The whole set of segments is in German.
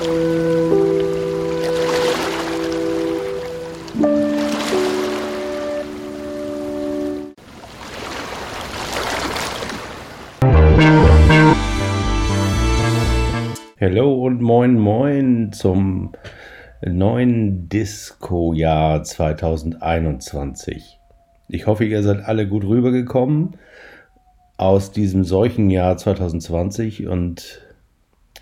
Hallo und moin moin zum neuen Disco-Jahr 2021. Ich hoffe, ihr seid alle gut rübergekommen aus diesem Seuchenjahr 2020 und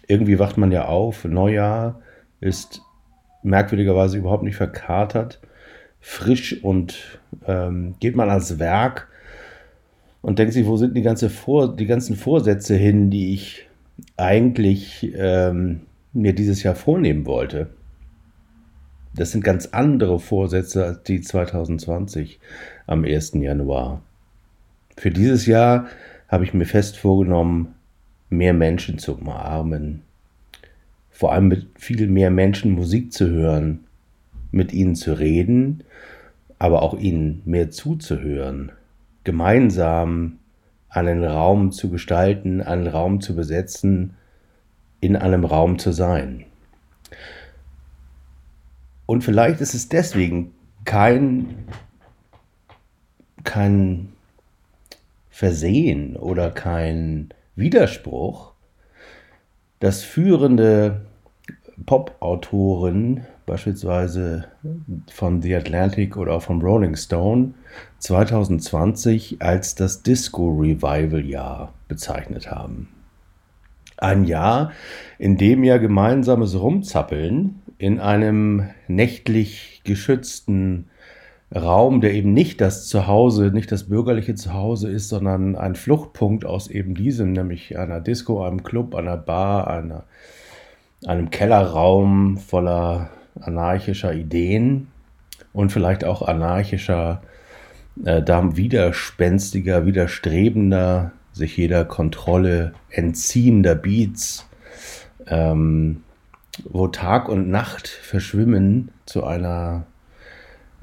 irgendwie wacht man ja auf. Neujahr ist merkwürdigerweise überhaupt nicht verkatert, frisch und ähm, geht man ans Werk und denkt sich, wo sind die, ganze Vor die ganzen Vorsätze hin, die ich eigentlich ähm, mir dieses Jahr vornehmen wollte. Das sind ganz andere Vorsätze als die 2020 am 1. Januar. Für dieses Jahr habe ich mir fest vorgenommen, mehr Menschen zu umarmen. Vor allem mit viel mehr Menschen Musik zu hören, mit ihnen zu reden, aber auch ihnen mehr zuzuhören. Gemeinsam einen Raum zu gestalten, einen Raum zu besetzen, in einem Raum zu sein. Und vielleicht ist es deswegen kein, kein Versehen oder kein Widerspruch, dass führende Pop-Autoren beispielsweise von The Atlantic oder von Rolling Stone 2020 als das Disco-Revival-Jahr bezeichnet haben. Ein Jahr, in dem ja gemeinsames Rumzappeln in einem nächtlich geschützten Raum, der eben nicht das Zuhause, nicht das bürgerliche Zuhause ist, sondern ein Fluchtpunkt aus eben diesem, nämlich einer Disco, einem Club, einer Bar, einer, einem Kellerraum voller anarchischer Ideen und vielleicht auch anarchischer, äh, widerspenstiger, widerstrebender, sich jeder Kontrolle entziehender Beats, ähm, wo Tag und Nacht verschwimmen zu einer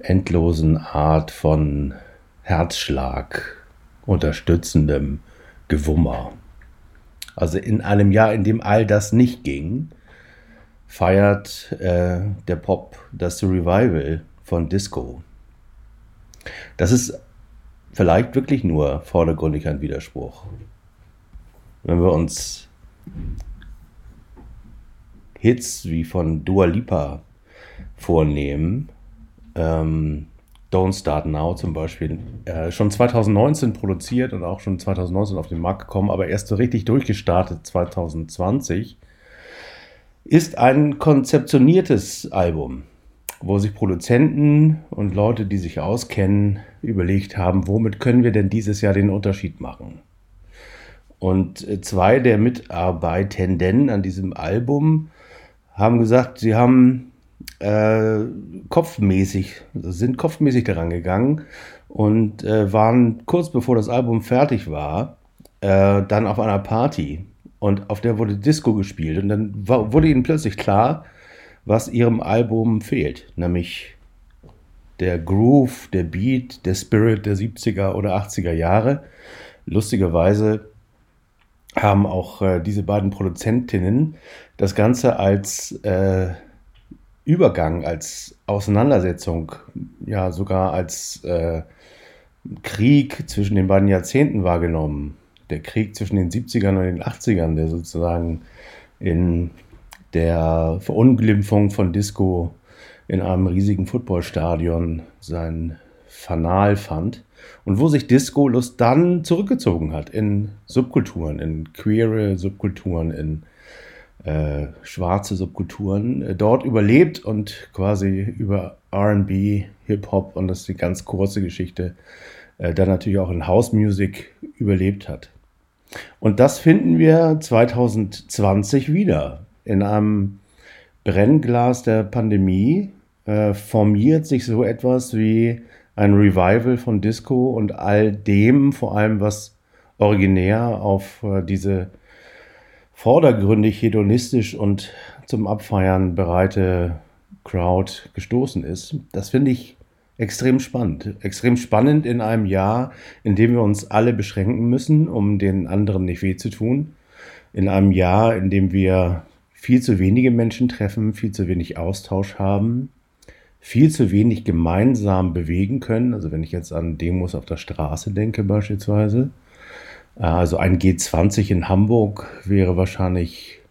endlosen Art von Herzschlag, unterstützendem Gewummer. Also in einem Jahr, in dem all das nicht ging, feiert äh, der Pop das Revival von Disco. Das ist vielleicht wirklich nur vordergründig ein Widerspruch. Wenn wir uns Hits wie von Dua Lipa vornehmen, ähm, Don't Start Now zum Beispiel, äh, schon 2019 produziert und auch schon 2019 auf den Markt gekommen, aber erst so richtig durchgestartet 2020, ist ein konzeptioniertes Album, wo sich Produzenten und Leute, die sich auskennen, überlegt haben, womit können wir denn dieses Jahr den Unterschied machen. Und zwei der Mitarbeitenden an diesem Album haben gesagt, sie haben äh, kopfmäßig, sind kopfmäßig daran gegangen und äh, waren kurz bevor das Album fertig war, äh, dann auf einer Party und auf der wurde Disco gespielt und dann war, wurde ihnen plötzlich klar, was ihrem Album fehlt, nämlich der Groove, der Beat, der Spirit der 70er oder 80er Jahre. Lustigerweise haben auch äh, diese beiden Produzentinnen das Ganze als äh, Übergang, als Auseinandersetzung, ja sogar als äh, Krieg zwischen den beiden Jahrzehnten wahrgenommen. Der Krieg zwischen den 70ern und den 80ern, der sozusagen in der Verunglimpfung von Disco in einem riesigen Footballstadion sein Fanal fand und wo sich Disco-Lust dann zurückgezogen hat in Subkulturen, in queere Subkulturen, in äh, schwarze Subkulturen äh, dort überlebt und quasi über RB, Hip-Hop und das ist die ganz kurze Geschichte, äh, dann natürlich auch in House Music überlebt hat. Und das finden wir 2020 wieder. In einem Brennglas der Pandemie äh, formiert sich so etwas wie ein Revival von Disco und all dem, vor allem was originär auf äh, diese vordergründig hedonistisch und zum Abfeiern bereite Crowd gestoßen ist. Das finde ich extrem spannend. Extrem spannend in einem Jahr, in dem wir uns alle beschränken müssen, um den anderen nicht weh zu tun. In einem Jahr, in dem wir viel zu wenige Menschen treffen, viel zu wenig Austausch haben, viel zu wenig gemeinsam bewegen können. Also wenn ich jetzt an Demos auf der Straße denke beispielsweise. Also ein G20 in Hamburg wäre wahrscheinlich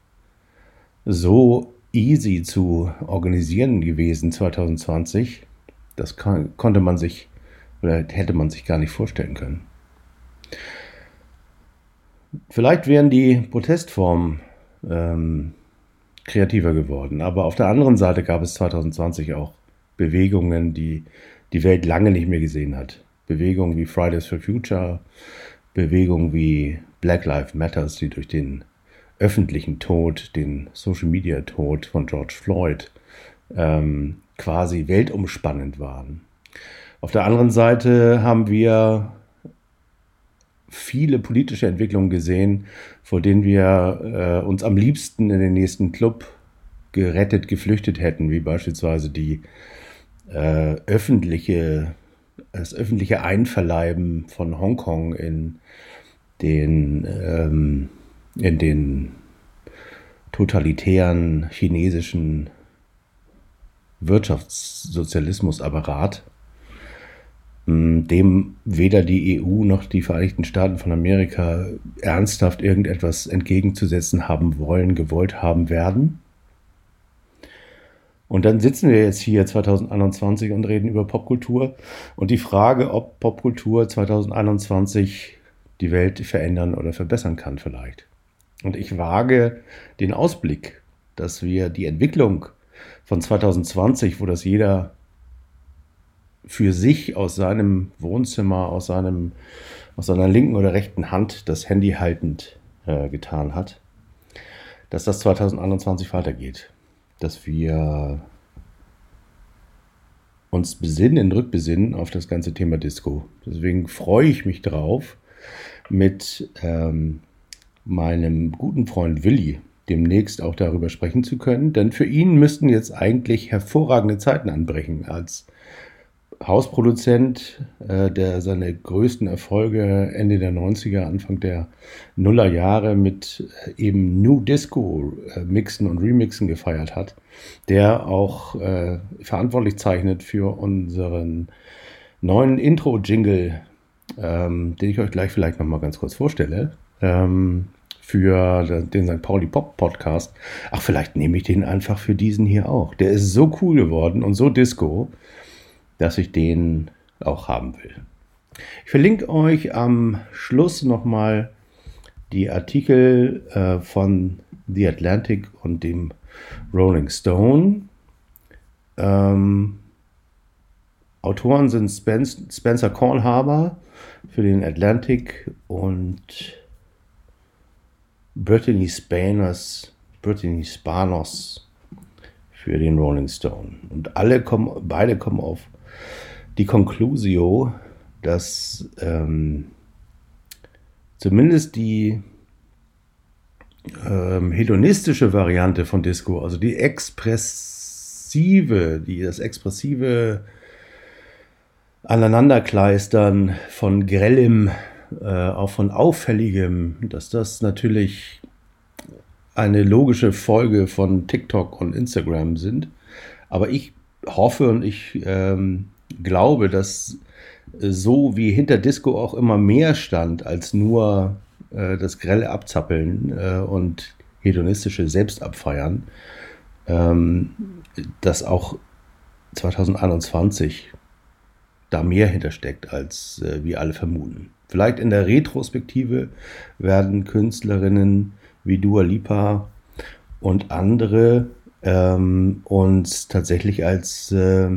so easy zu organisieren gewesen 2020. Das kann, konnte man sich oder hätte man sich gar nicht vorstellen können. Vielleicht wären die Protestformen ähm, kreativer geworden, aber auf der anderen Seite gab es 2020 auch Bewegungen, die die Welt lange nicht mehr gesehen hat. Bewegungen wie Fridays for Future, Bewegungen wie Black Lives Matters, die durch den öffentlichen Tod, den Social Media Tod von George Floyd ähm, quasi weltumspannend waren. Auf der anderen Seite haben wir viele politische Entwicklungen gesehen, vor denen wir äh, uns am liebsten in den nächsten Club gerettet, geflüchtet hätten, wie beispielsweise die äh, öffentliche, das öffentliche Einverleiben von Hongkong in den ähm, in den totalitären chinesischen Wirtschaftssozialismusapparat, dem weder die EU noch die Vereinigten Staaten von Amerika ernsthaft irgendetwas entgegenzusetzen haben wollen, gewollt haben werden. Und dann sitzen wir jetzt hier 2021 und reden über Popkultur und die Frage, ob Popkultur 2021 die Welt verändern oder verbessern kann vielleicht. Und ich wage den Ausblick, dass wir die Entwicklung von 2020, wo das jeder für sich aus seinem Wohnzimmer, aus, seinem, aus seiner linken oder rechten Hand das Handy haltend äh, getan hat, dass das 2021 weitergeht. Dass wir uns besinnen, rückbesinnen auf das ganze Thema Disco. Deswegen freue ich mich drauf, mit ähm, meinem guten Freund Willi demnächst auch darüber sprechen zu können, denn für ihn müssten jetzt eigentlich hervorragende Zeiten anbrechen als Hausproduzent, äh, der seine größten Erfolge Ende der 90er, Anfang der Nullerjahre mit äh, eben New Disco äh, Mixen und Remixen gefeiert hat, der auch äh, verantwortlich zeichnet für unseren neuen Intro-Jingle, ähm, den ich euch gleich vielleicht nochmal ganz kurz vorstelle ähm, für den St. Pauli Pop Podcast. Ach, vielleicht nehme ich den einfach für diesen hier auch. Der ist so cool geworden und so disco, dass ich den auch haben will. Ich verlinke euch am Schluss nochmal die Artikel äh, von The Atlantic und dem Rolling Stone. Ähm, Autoren sind Spencer Cornhaber für den Atlantic und Brittany Spanos, Brittany Spanos für den Rolling Stone. Und alle kommen, beide kommen auf die Conclusio, dass ähm, zumindest die ähm, hedonistische Variante von Disco, also die expressive, die, das expressive Aneinanderkleistern von grellem äh, auch von Auffälligem, dass das natürlich eine logische Folge von TikTok und Instagram sind. Aber ich hoffe und ich ähm, glaube, dass so wie hinter Disco auch immer mehr stand als nur äh, das grelle Abzappeln äh, und hedonistische Selbstabfeiern, ähm, dass auch 2021 da mehr hintersteckt, als äh, wir alle vermuten. Vielleicht in der Retrospektive werden Künstlerinnen wie Dua Lipa und andere ähm, uns tatsächlich als äh,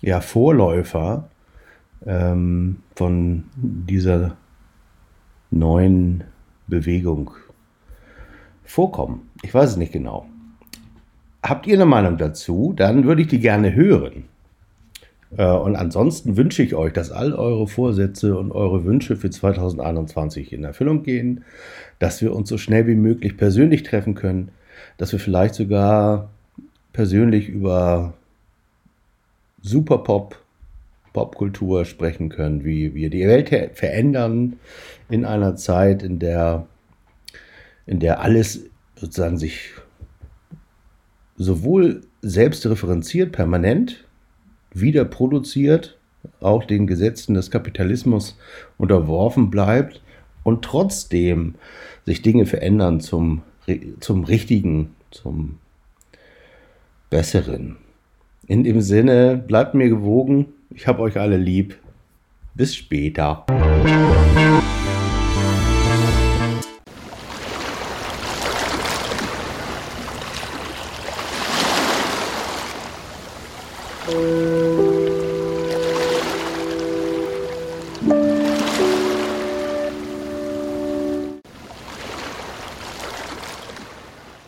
ja, Vorläufer ähm, von dieser neuen Bewegung vorkommen. Ich weiß es nicht genau. Habt ihr eine Meinung dazu? Dann würde ich die gerne hören. Äh, und ansonsten wünsche ich euch, dass all eure Vorsätze und eure Wünsche für 2021 in Erfüllung gehen, dass wir uns so schnell wie möglich persönlich treffen können, dass wir vielleicht sogar persönlich über Superpop, Popkultur sprechen können, wie wir die Welt verändern in einer Zeit, in der, in der alles sozusagen sich sowohl selbst referenziert, permanent, wieder produziert, auch den Gesetzen des Kapitalismus unterworfen bleibt und trotzdem sich Dinge verändern zum, zum Richtigen, zum Besseren. In dem Sinne, bleibt mir gewogen. Ich habe euch alle lieb. Bis später.